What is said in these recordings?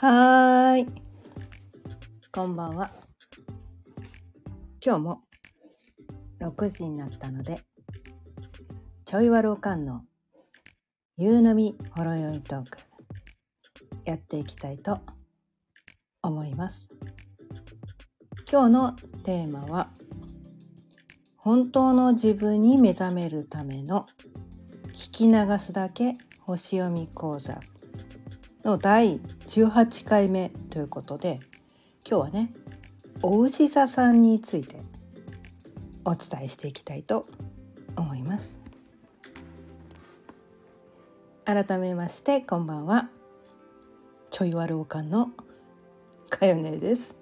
はーい。こんばんは。今日も6時になったので、ちょいわるおかんの夕飲みほろ酔いトークやっていきたいと思います。今日のテーマは本当の自分に目覚めるための聞き流すだけ星読み講座の第18回目ということで今日はねお牛座さんについてお伝えしていきたいと思います。改めましてこんばんは。ちょいわるおかんのかよねです。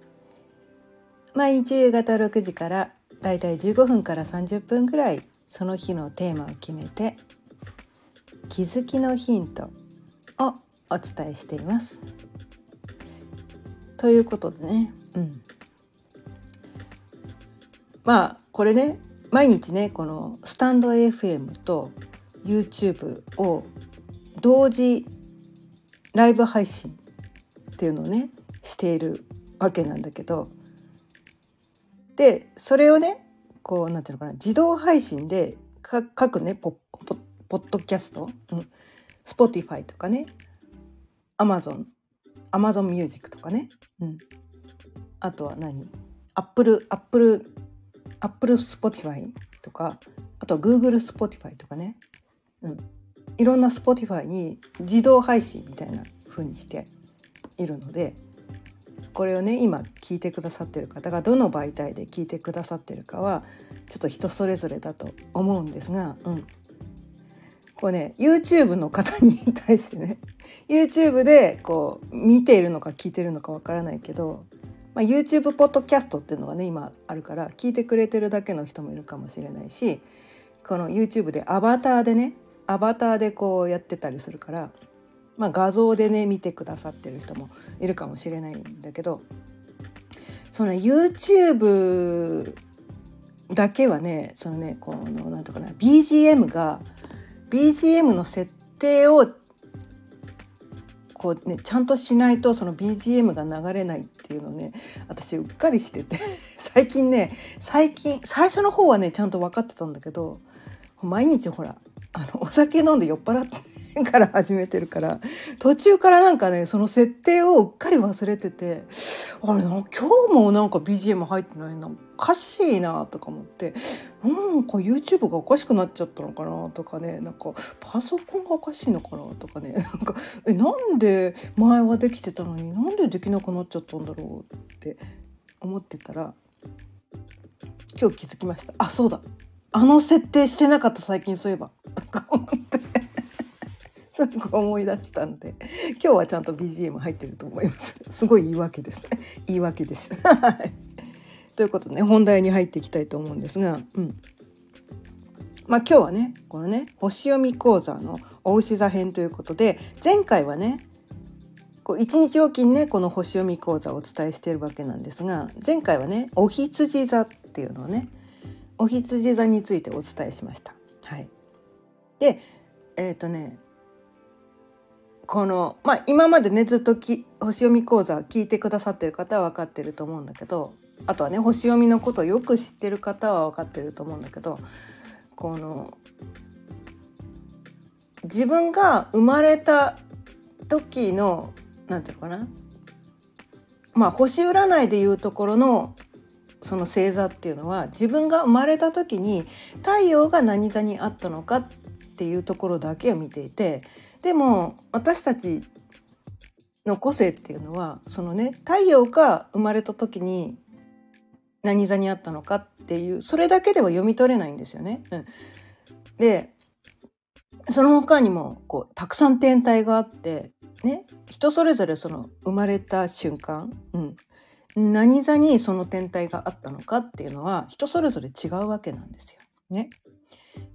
毎日夕方6時からだいたい15分から30分ぐらいその日のテーマを決めて気づきのヒントをお伝えしています。ということでね、うん、まあこれね毎日ねこのスタンド FM と YouTube を同時ライブ配信っていうのをねしているわけなんだけど。でそれをねこうなんていうのかな自動配信で各ねポポポッドキャスト、うん、Spotify とかね Amazon Amazon Music とかね、うん、あとは何？Apple Apple Apple Spotify とか。あとは Google Spotify とかね、うん、いろんな Spotify に自動配信みたいな風にしているので。これをね今聞いてくださってる方がどの媒体で聞いてくださってるかはちょっと人それぞれだと思うんですが、うん、こうね YouTube の方に対してね YouTube でこう見ているのか聞いてるのかわからないけど、まあ、YouTube ポッドキャストっていうのがね今あるから聞いてくれてるだけの人もいるかもしれないしこの YouTube でアバターでねアバターでこうやってたりするから、まあ、画像でね見てくださってる人もいるかもしれないんだけどその YouTube だけはねそのねこのなんとかな BGM が BGM の設定をこうねちゃんとしないとその BGM が流れないっていうのね私うっかりしてて 最近ね最近最初の方はねちゃんと分かってたんだけど毎日ほらあのお酒飲んで酔っ払って から始めてるから途中からなんかねその設定をうっかり忘れててあれ今日もなんか BGM 入ってないなおかしいなとか思ってなんか YouTube がおかしくなっちゃったのかなとかねなんかパソコンがおかしいのかなとかね なんかえなんで前はできてたのになんでできなくなっちゃったんだろうって思ってたら今日気づきました。あそうだ。あの設定してなかった最近そういえば。すごく思い出したんで今日はちゃんと BGM 入ってると思います。すごい言い訳です言い訳です。ということでね本題に入っていきたいと思うんですが、うん、まあ今日はねこのね星読み講座のお牛座編ということで前回はねこう一日おきにねこの星読み講座をお伝えしているわけなんですが前回はねお羊座っていうのをねお羊座についてお伝えしました。はい、でえっ、ー、とねこのまあ今までねずっとき星読み講座聞いてくださってる方は分かってると思うんだけどあとはね星読みのことをよく知ってる方は分かってると思うんだけどこの自分が生まれた時の何て言うかな？まあ星占いでいうところのその星座っていうのは自分が生まれた時に太陽が何座にあったのかっていうところだけを見ていてでも私たちの個性っていうのはそのね太陽が生まれた時に何座にあったのかっていうそれだけでは読み取れないんですよね。うん、でその他にもこうたくさん天体があってね人それぞれその生まれた瞬間、うん、何座にその天体があったのかっていうのは人それぞれ違うわけなんですよ。ね、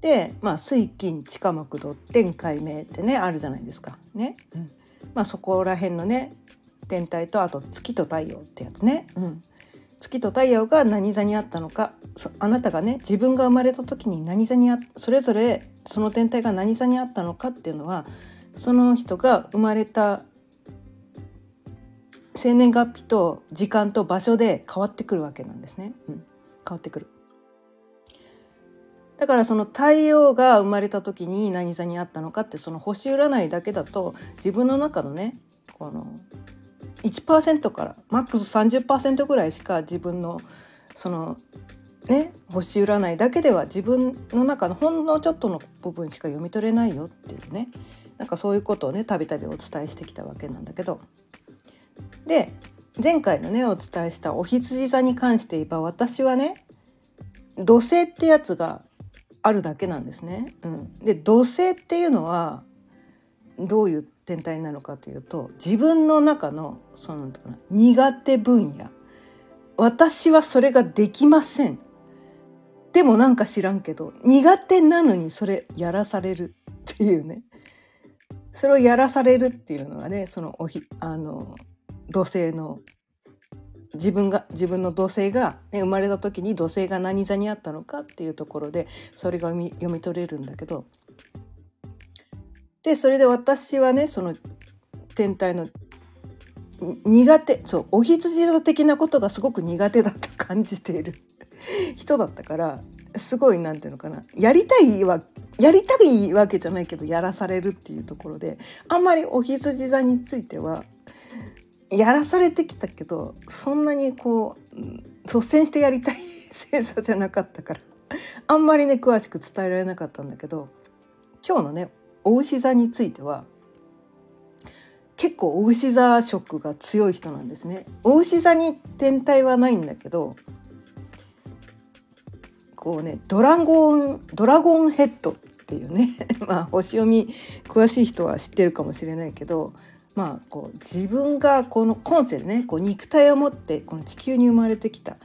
で、まあ、水金地下木土天海明ってねあるじゃないですか。ねうんまあ、そこら辺のね天体とあと月と太陽ってやつね、うん、月と太陽が何座にあったのかあなたがね自分が生まれた時に何座にあそれぞれその天体が何座にあったのかっていうのはその人が生まれた生年月日と時間と場所で変わってくるわけなんですね。うん、変わってくる。だからその太陽が生まれた時に何座にあったのかってその星占いだけだと自分の中のねこの1%からマックス30%ぐらいしか自分のそのね星占いだけでは自分の中のほんのちょっとの部分しか読み取れないよっていうね。なんかそういうことをねたびたびお伝えしてきたわけなんだけど。で前回のねお伝えしたお羊座に関して言えば私はね土星ってやつがあるだけなんですね。うん、で土星っていうのはどういう天体なのかというと自分の中のその苦手分野。私はそれができません。でもなんか知らんけど苦手なのにそれやらされる っていうね。それをやらされるっていうのがねそのおひあの土星の自分が自分の土星が、ね、生まれた時に土星が何座にあったのかっていうところでそれが読み読み取れるんだけど。でそれで私はねその天体の苦手そうお羊座的なことがすごく苦手だと感じている 人だったからすごいなんていうのかな。やりたいはやりたいわけじゃないけどやらされるっていうところであんまりお羊座についてはやらされてきたけどそんなにこう率先してやりたい 星座じゃなかったからあんまりね詳しく伝えられなかったんだけど今日のねお牛座については結構お牛座色が強い人なんですね。お牛座に天体はないんだけどこうねドラゴンドラゴンヘッドっていうね まあ星読み詳しい人は知ってるかもしれないけどまあこう自分がこの今世でねこう肉体を持ってこの地球に生まれてきた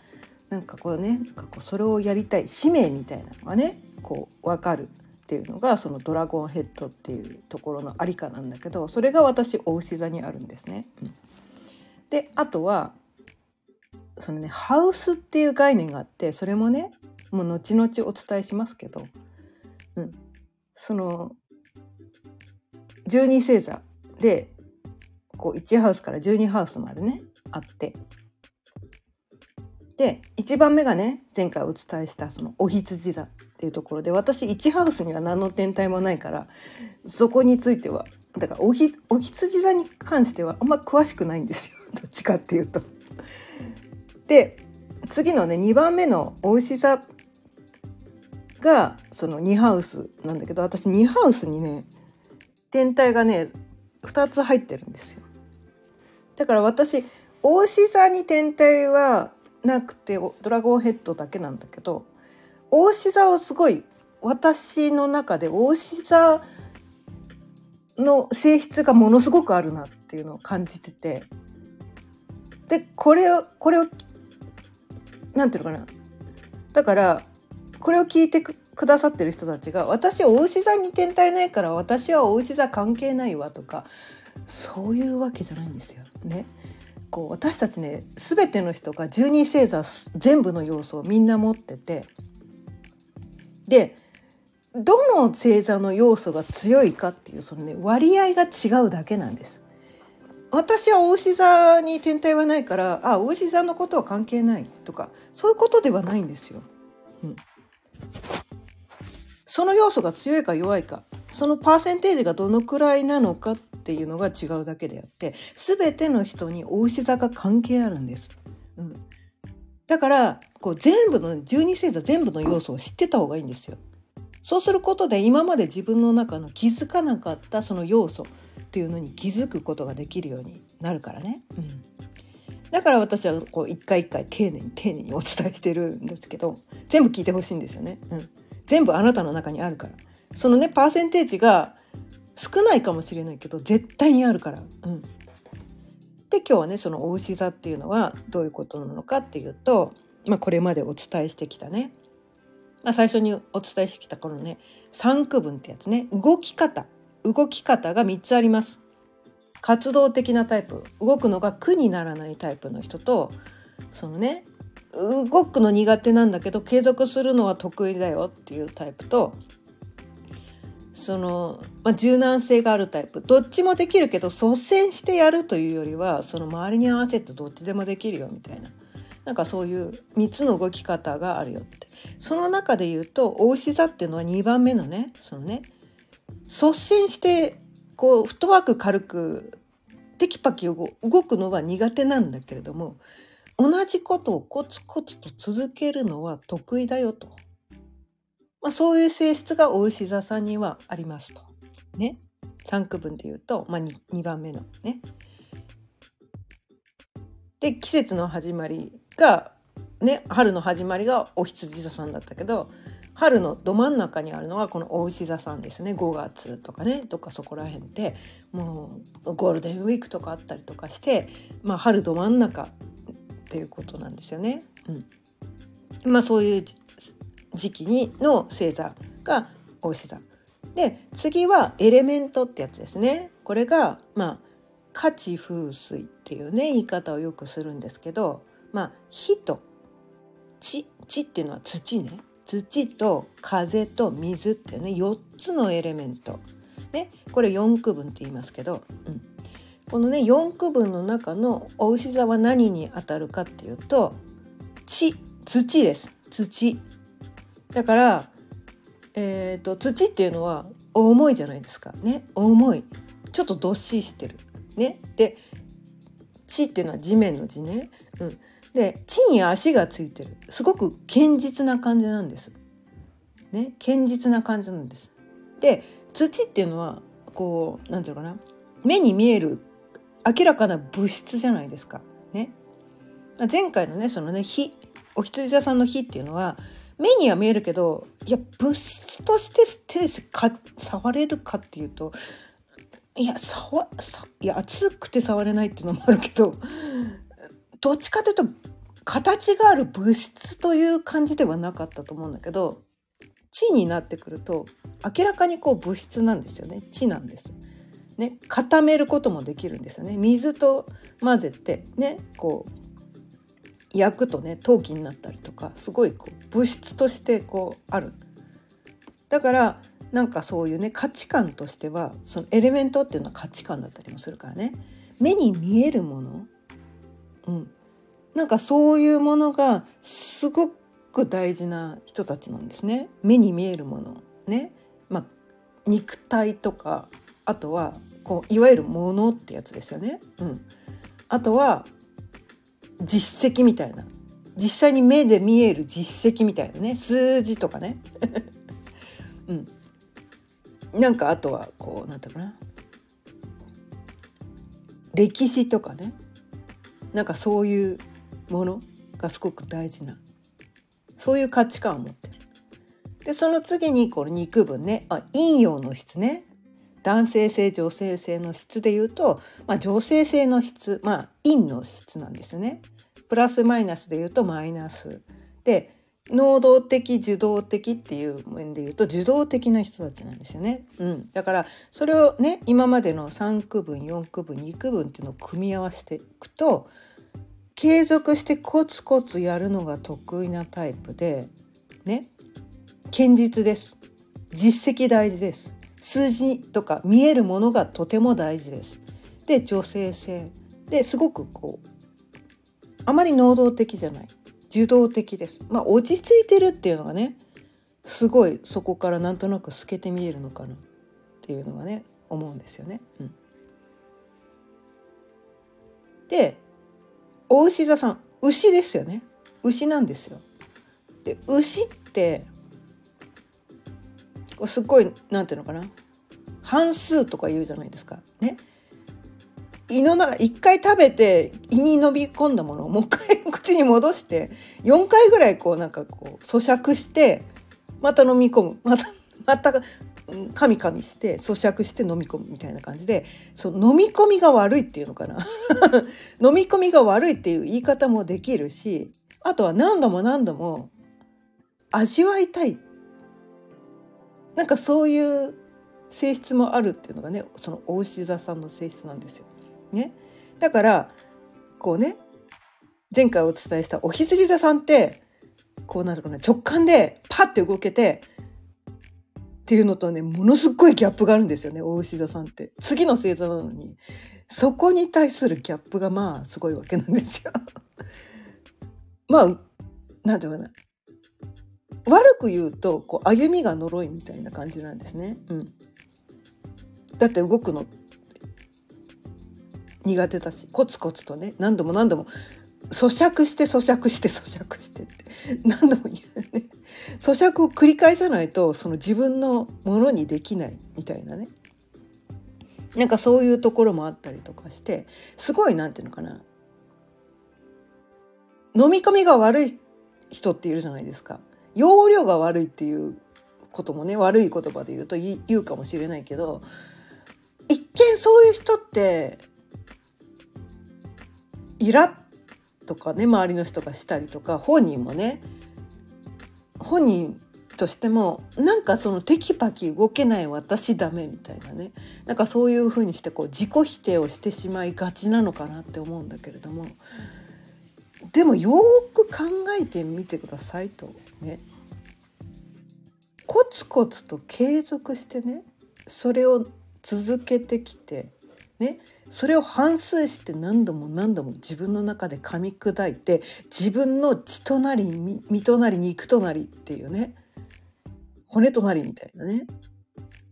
なんかこうねこうそれをやりたい使命みたいなのがねこう分かるっていうのがそのドラゴンヘッドっていうところのありかなんだけどそれが私お牛座にあるんですね。であとはそのねハウスっていう概念があってそれもねもう後々お伝えしますけど、うん、その12星座でこう1ハウスから12ハウスまでねあってで1番目がね前回お伝えしたそのお羊座っていうところで私1ハウスには何の天体もないからそこについてはだからおひお羊座に関してはあんま詳しくないんですよ どっちかっていうと。で次のね2番目のお牛座がその2ハウスなんだけど私2ハウスにね天体がね2つ入ってるんですよ。だから私お牛座に天体はなくてドラゴンヘッドだけなんだけど大志座をすごい私の中で大志座の性質がものすごくあるなっていうのを感じててでこれをこれをなんていうのかな。だからこれを聞いてくださってる人たちが「私大牛座に天体ないから私は大牛座関係ないわ」とかそういうわけじゃないんですよ。ね。こう私たちね全ての人が十二星座全部の要素をみんな持っててでどの星座の要素が強いかっていうそのね割合が違うだけなんです。私はお牛座に天体はないからあお牛座のことは関係ないとかそういうことではないんですよ。うん、その要素が強いか弱いかそのパーセンテージがどのくらいなのかっていうのが違うだけであって全ての人にお牛座が関係あるんです。うん、だからこう全部の十二星座全部の要素を知ってた方がいいんですよ。そうすることで今まで自分の中の気づかなかったその要素っていうのに気づくことができるようになるからね。うん、だから私はこう一回一回丁寧に丁寧にお伝えしてるんですけど全部聞いてほしいんですよね、うん。全部あなたの中にあるから。そのねパーセンテージが少ないかもしれないけど絶対にあるから。うん。で今日はねそのお牛座っていうのはどういうことなのかっていうと、まあ、これまでお伝えしてきたね、まあ、最初にお伝えしてきたこのね3区分ってやつね。動き方。動き方が3つあります。活動的なタイプ。動くのが苦にならないタイプの人とそのね動くの苦手なんだけど継続するのは得意だよっていうタイプとその、まあ、柔軟性があるタイプ。どっちもできるけど率先してやるというよりはその周りに合わせてどっちでもできるよみたいな。なんかそういう3つの動き方があるよって。その中で言うとお牛座っていうのは2番目のねそのね率先してこうフットワーク軽くテキパキ動くのは苦手なんだけれども同じことをコツコツと続けるのは得意だよと、まあ、そういう性質がお牛座さんにはありますと。ね3区分で言うと、まあ2、2, 番目のね。で季節の始まりがね春の始まりがお羊座さんだったけど春のど真ん中にあるのがこのお牛座さんですね5月とかねとかそこら辺ってもうゴールデンウィークとかあったりとかして、まあ、春ど真ん中っていうことなんですよね。うん、まあそういう時期にの星座がお牛座。で次はエレメントってやつですね。これがまあ価値風水っていうね言い方をよくするんですけどまあ火と地地っていうのは土ね。土と風と水っていうね4つのエレメント、ね、これ4区分って言いますけど、うん、このね4区分の中のお牛座は何にあたるかっていうと地土です。土。だから、えーと、土っていうのは重いじゃないですか。ね。重い。ちょっとどっしりしてる。ね。で地っていうのは地面の地ね、うん、で地に足がついてる。すごく堅実な感じなんです。ね。堅実な感じなんです。で土っていうのはこう何て言うのかな。目に見える明らかな物質じゃないですか。ね、前回のねそのね火。お羊座さんの火っていうのは目には見えるけどいや物質として手で触れるかっていうといや触いや熱くて触れないっていうのもあるけどどっちかというと形がある物質という感じではなかったと思うんだけど地になってくると明らかにこう物質なんですよね地なんです。ね、固めることもできるんですよね水と混ぜてねこう焼くとね陶器になったりとかすごいこう物質としてこうある。だからなんかそういうね価値観としてはそのエレメントっていうのは価値観だったりもするからね。目に見えるもの。うん、なんかそういうものがすごく大事な人たちなんですね。目に見えるもの。ね、まあ、肉体とかあとはこういわゆるものってやつですよね、うん、あとは実績みたいな。実際に目で見える実績みたいなね数字とかね、うん、なんかあとはこうなんていうかな。歴史とかね。なんかそういうものがすごく大事な。そういう価値観を持ってる。でその次にこの肉分ね。あ陰陽の質ね。男性性女性性の質で言うと、まあ、女性性の質。まあ陰の質なんですね。プラスマイナスで言うとマイナス。で能動的受動的っていう面で言うと受動的な人たちなんですよね。うん、だからそれをね今までの3区分4区分2区分っていうのを組み合わせていくと継続してコツコツやるのが得意なタイプでね。堅実です。実績大事です。数字とか見えるものがとても大事です。で女性性。ですごくこうあまり能動的じゃない受動的ですまあ落ち着いてるっていうのがねすごいそこからなんとなく透けて見えるのかなっていうのがね思うんですよね。うん、でお牛座さん牛ですよね牛なんですよ。で牛ってすっごいなんていうのかな半数とか言うじゃないですか。ね。胃の中一回食べて胃に飲み込んだものをもう一回 口に戻して4回ぐらいこうなんかこう咀嚼してまた飲み込む。またまた噛み噛みして咀嚼して飲み込むみたいな感じでその飲み込みが悪いっていうのかな。飲み込みが悪いっていう言い方もできるしあとは何度も何度も味わいたい。なんかそういう性質もあるっていうのがねそのお牛座さんの性質なんですよ。ね、だからこうね前回お伝えしたお羊座さんってこうなんかな直感でパッて動けてっていうのとねものすっごいギャップがあるんですよね大牛座さんって。次の星座なのに。そこに対するギャップがまあすごいわけなんですよ。まあなんていうかな。悪く言うとこう歩みが呪いみたいな感じなんですね。うん、だって動くの苦手だしコツコツとね何度も何度も咀嚼して咀嚼して咀嚼してって 何度も言うね。咀嚼を繰り返さないとその自分のものにできないみたいなね。なんかそういうところもあったりとかしてすごいなんていうのかな。飲み込みが悪い人っているじゃないですか。容量が悪いっていうこともね悪い言葉で言うと言うかもしれないけど一見そういう人ってイラッとかね周りの人がしたりとか本人もね本人としてもなんかそのテキパキ動けない私ダメみたいなねなんかそういうふうにしてこう自己否定をしてしまいがちなのかなって思うんだけれどもでもよく考えてみてくださいとね。コツコツと継続してねそれを続けてきてねそれを反数して何度も何度も自分の中で噛み砕いて自分の血となり身となり肉となりっていうね。骨となりみたいなね。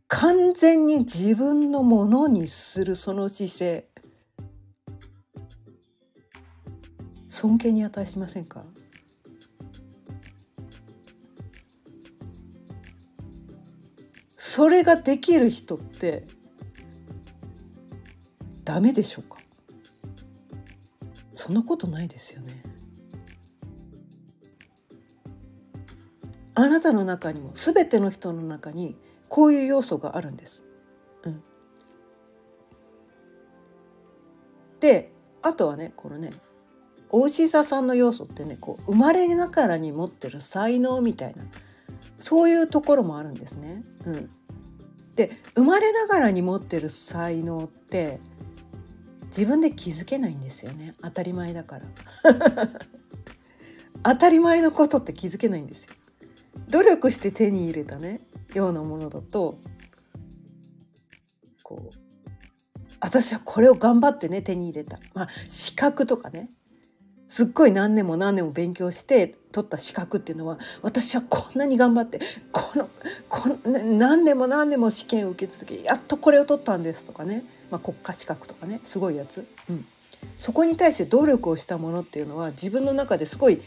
完全に自分のものにするその姿勢。尊敬に値しませんか？それができる人ってダメでしょうか？そんなことないですよねあなたの中にも全ての人の中にこういう要素があるんです。うん、であとはねこのねお牛座さんの要素ってねこう生まれながらに持ってる才能みたいなそういうところもあるんですね。うん、で生まれながらに持ってる才能って自分で気づけないんですよね。当たり前だから。当たり前のことって気づけないんですよ。努力して手に入れたね。ようなものだと。こう私はこれを頑張ってね手に入れた。まあ資格とかね。すっごい何年も何年も勉強して取った資格っていうのは私はこんなに頑張ってこのこの何年も何年も試験を受け続けやっとこれを取ったんですとかね、まあ、国家資格とかねすごいやつ、うん、そこに対して努力をしたものっていうのは自分の中ですごい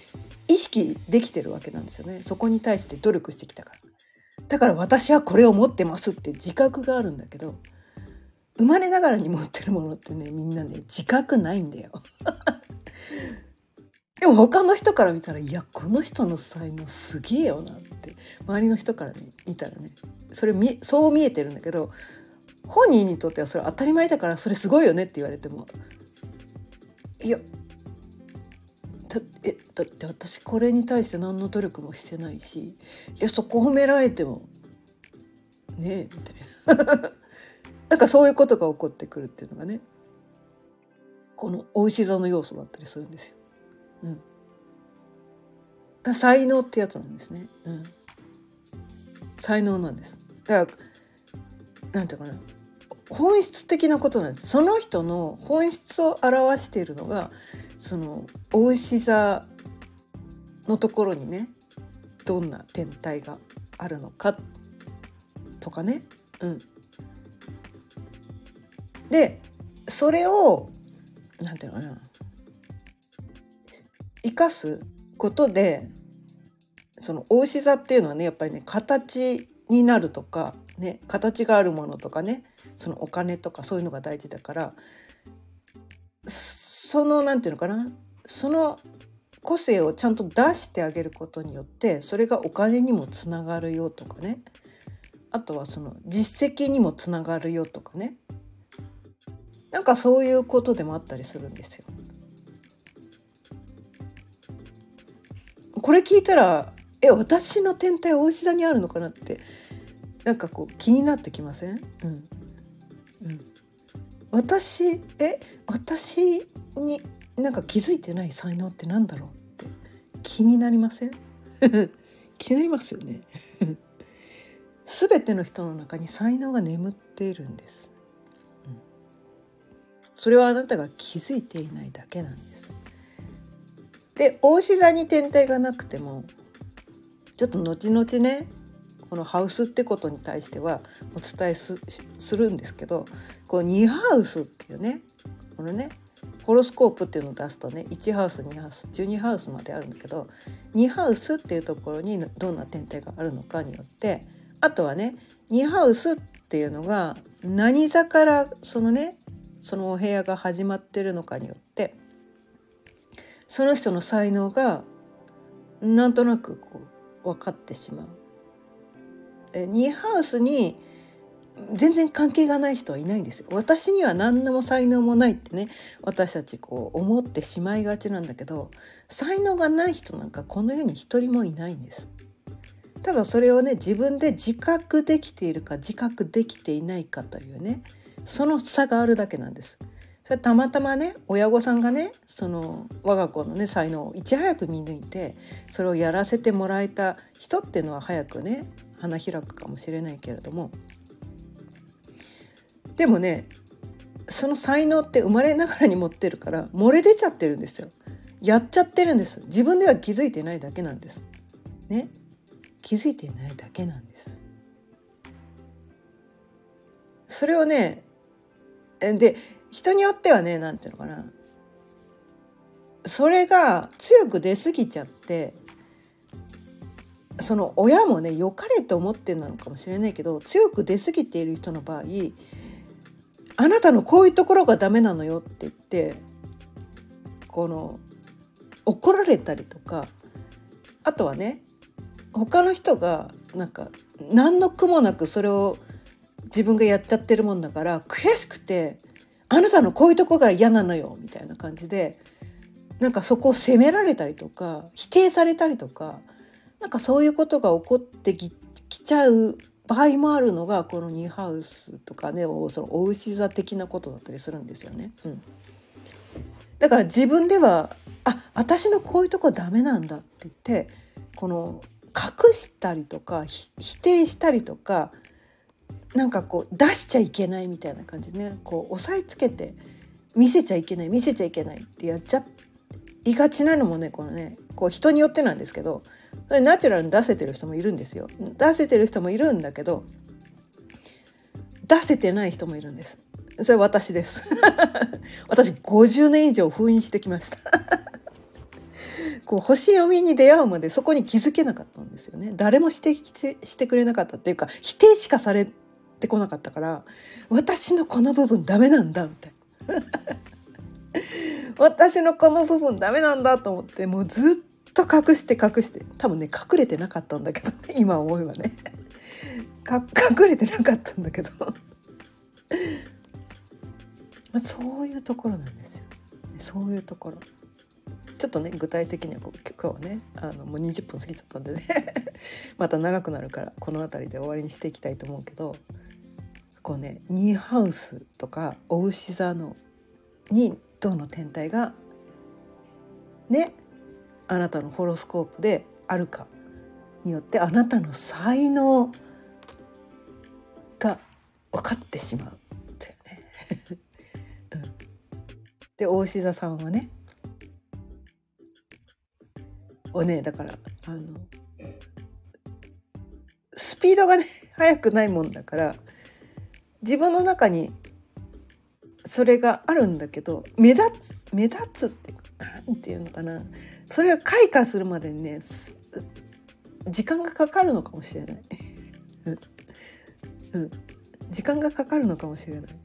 意識できてるわけなんですよね。そこに対して努力してきたから。だから私はこれを持ってますって自覚があるんだけど生まれながらに持ってるものってねみんなね自覚ないんだよ。でも他の人から見たらいやこの人の才能すげえよなって。周りの人から、ね、見たらねそれそう見えてるんだけど本人にとってはそれ当たり前だからそれすごいよねって言われても。いやだえだって私これに対して何の努力もしてないしいやそこ褒められてもねえみたいな。なんかそういうことが起こってくるっていうのがね。このお牛座の要素だったりするんですよ。うん、才能ってやつなんですね、うん、才能なんです。だからなんていうかな。本質的なことなんです。その人の本質を表しているのがそのお牛座のところにねどんな天体があるのかとかね。うん。でそれをなんていうのかな。生かすことでそのお牛座っていうのはねやっぱりね形になるとか、ね、形があるものとかねそのお金とかそういうのが大事だからその何て言うのかなその個性をちゃんと出してあげることによってそれがお金にもつながるよとかね。あとはその実績にもつながるよとかね。なんかそういうことでもあったりするんですよ。これ聞いたらえ私の天体お牛座にあるのかなってなんかこう気になってきません、うん？うん、私え私になんか気づいてない才能ってなんだろう？って気になりません？気になりますよね。全ての人の中に才能が眠っているんです、うん、それはあなたが気づいていないだけなんです。で大志座に天体がなくてもちょっと後々ねこのハウスってことに対してはお伝えするんですけどこう2ハウスっていうねこのねホロスコープっていうのを出すとね1ハウス2ハウス12ハウスまであるんだけど2ハウスっていうところにどんな天体があるのかによってあとはね2ハウスっていうのが何座からそのねそのお部屋が始まってるのかによってその人の才能がなんとなくこう分かってしまう。2ハウスに全然関係がない人はいないんですよ。私には何のも才能もないってね私たちこう思ってしまいがちなんだけど才能がない人なんかこの世に一人もいないんです。ただそれをね自分で自覚できているか自覚できていないかというねその差があるだけなんです。それたまたまね親御さんがねその我が子のね才能をいち早く見抜いてそれをやらせてもらえた人っていうのは早くね花開くかもしれないけれども。でもねその才能って生まれながらに持ってるから漏れ出ちゃってるんですよ。やっちゃってるんです。自分では気づいてないだけなんです。ね？気づいてないだけなんです。それをねで人によってはね何ていうのかな。それが強く出過ぎちゃってその親もね良かれと思ってるのかもしれないけど強く出過ぎている人の場合あなたのこういうところがダメなのよって言ってこの怒られたりとかあとはね他の人がなんか何の苦もなくそれを自分がやっちゃってるもんだから悔しくて「あなたのこういうとこが嫌なのよ」みたいな感じでなんかそこを責められたりとか否定されたりとかなんかそういうことが起こってきちゃう場合もあるのがこのニーハウスとかねそのお牛座的なことだったりするんですよね。うん、だから自分ではあ私のこういうとこダメなんだって言ってこの隠したりとか否定したりとかなんかこう出しちゃいけないみたいな感じでねこう押さえつけて見せちゃいけない見せちゃいけないってやっちゃいがちなのもねこのねこう人によってなんですけどナチュラルに出せてる人もいるんですよ。出せてる人もいるんだけど出せてない人もいるんです。それ私です。私50年以上封印してきました。こう星読みに出会うまでそこに気づけなかったんですよね。誰も指摘してくれなかったっていうか否定しかされてこなかったから私のこの部分ダメなんだみたいな。私のこの部分ダメなんだと思ってもうずっと隠して隠して。多分ね隠れてなかったんだけど、ね、今思えばね。隠れてなかったんだけど、そういうところなんですよ。そういうところ。ちょっとね具体的にはこう今日はねあのもう20分過ぎちゃったんでね。また長くなるからこの辺りで終わりにしていきたいと思うけどこうねニーハウスとかお牛座のにどの天体がねあなたのホロスコープであるかによってあなたの才能が分かってしまうってね。で大志座さんはねをねだからあのスピードがね 速くないもんだから自分の中にそれがあるんだけど目立つ目立つって何て言うのかなそれが開花するまでにね時間がかかるのかもしれない、うん、時間がかかるのかもしれない。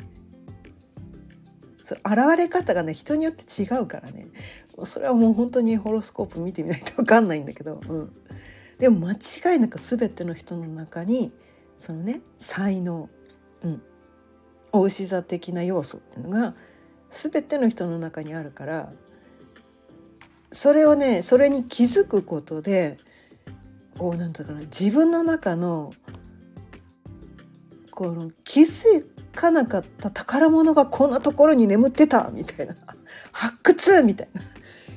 そう現れ方がね人によって違うからね。それはもう本当にホロスコープ見てみないと分かんないんだけど、うん、でも間違いなく全ての人の中にそのね才能、うん、お牛座的な要素っていうのが全ての人の中にあるからそれをねそれに気づくことでこうなんていうかな自分の中のこの気づかなかった宝物がこんなところに眠ってたみたいな。発掘みたいな。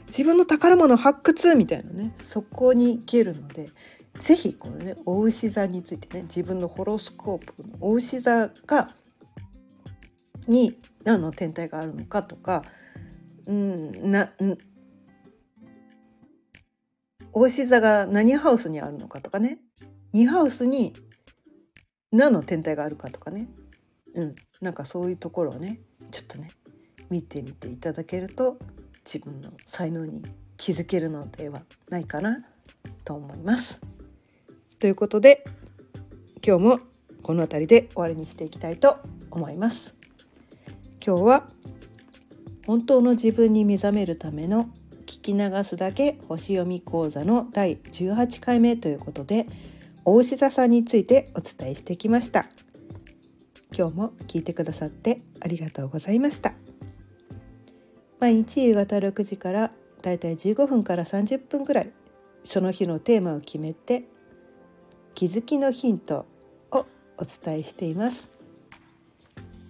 自分の宝物発掘みたいなね。そこに行けるので是非このねお牛座についてね自分のホロスコープのお牛座がに何の天体があるのかとかうんなお牛座が何ハウスにあるのかとかね2ハウスに何の天体があるかとかねうんなんかそういうところをねちょっとね見てみていただけると自分の才能に気づけるのではないかなと思います。ということで今日もこの辺りで終わりにしていきたいと思います。今日は本当の自分に目覚めるためのき流すだけ星読み講座の第18回目ということで大牛座さんについてお伝えしてきました。今日も聞いてくださってありがとうございました。毎日夕方6時からだいたい15分から30分くらいその日のテーマを決めて気づきのヒントをお伝えしています。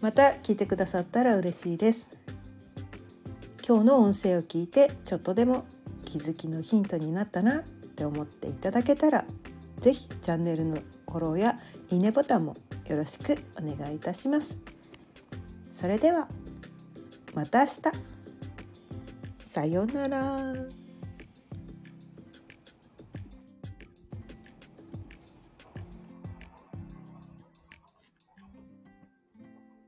また聞いてくださったら嬉しいです。今日の音声を聞いてちょっとでも気づきのヒントになったなって思っていただけたら是非チャンネルのフォローやいいねボタンもよろしくお願いいたします。それではまた明日さようなら。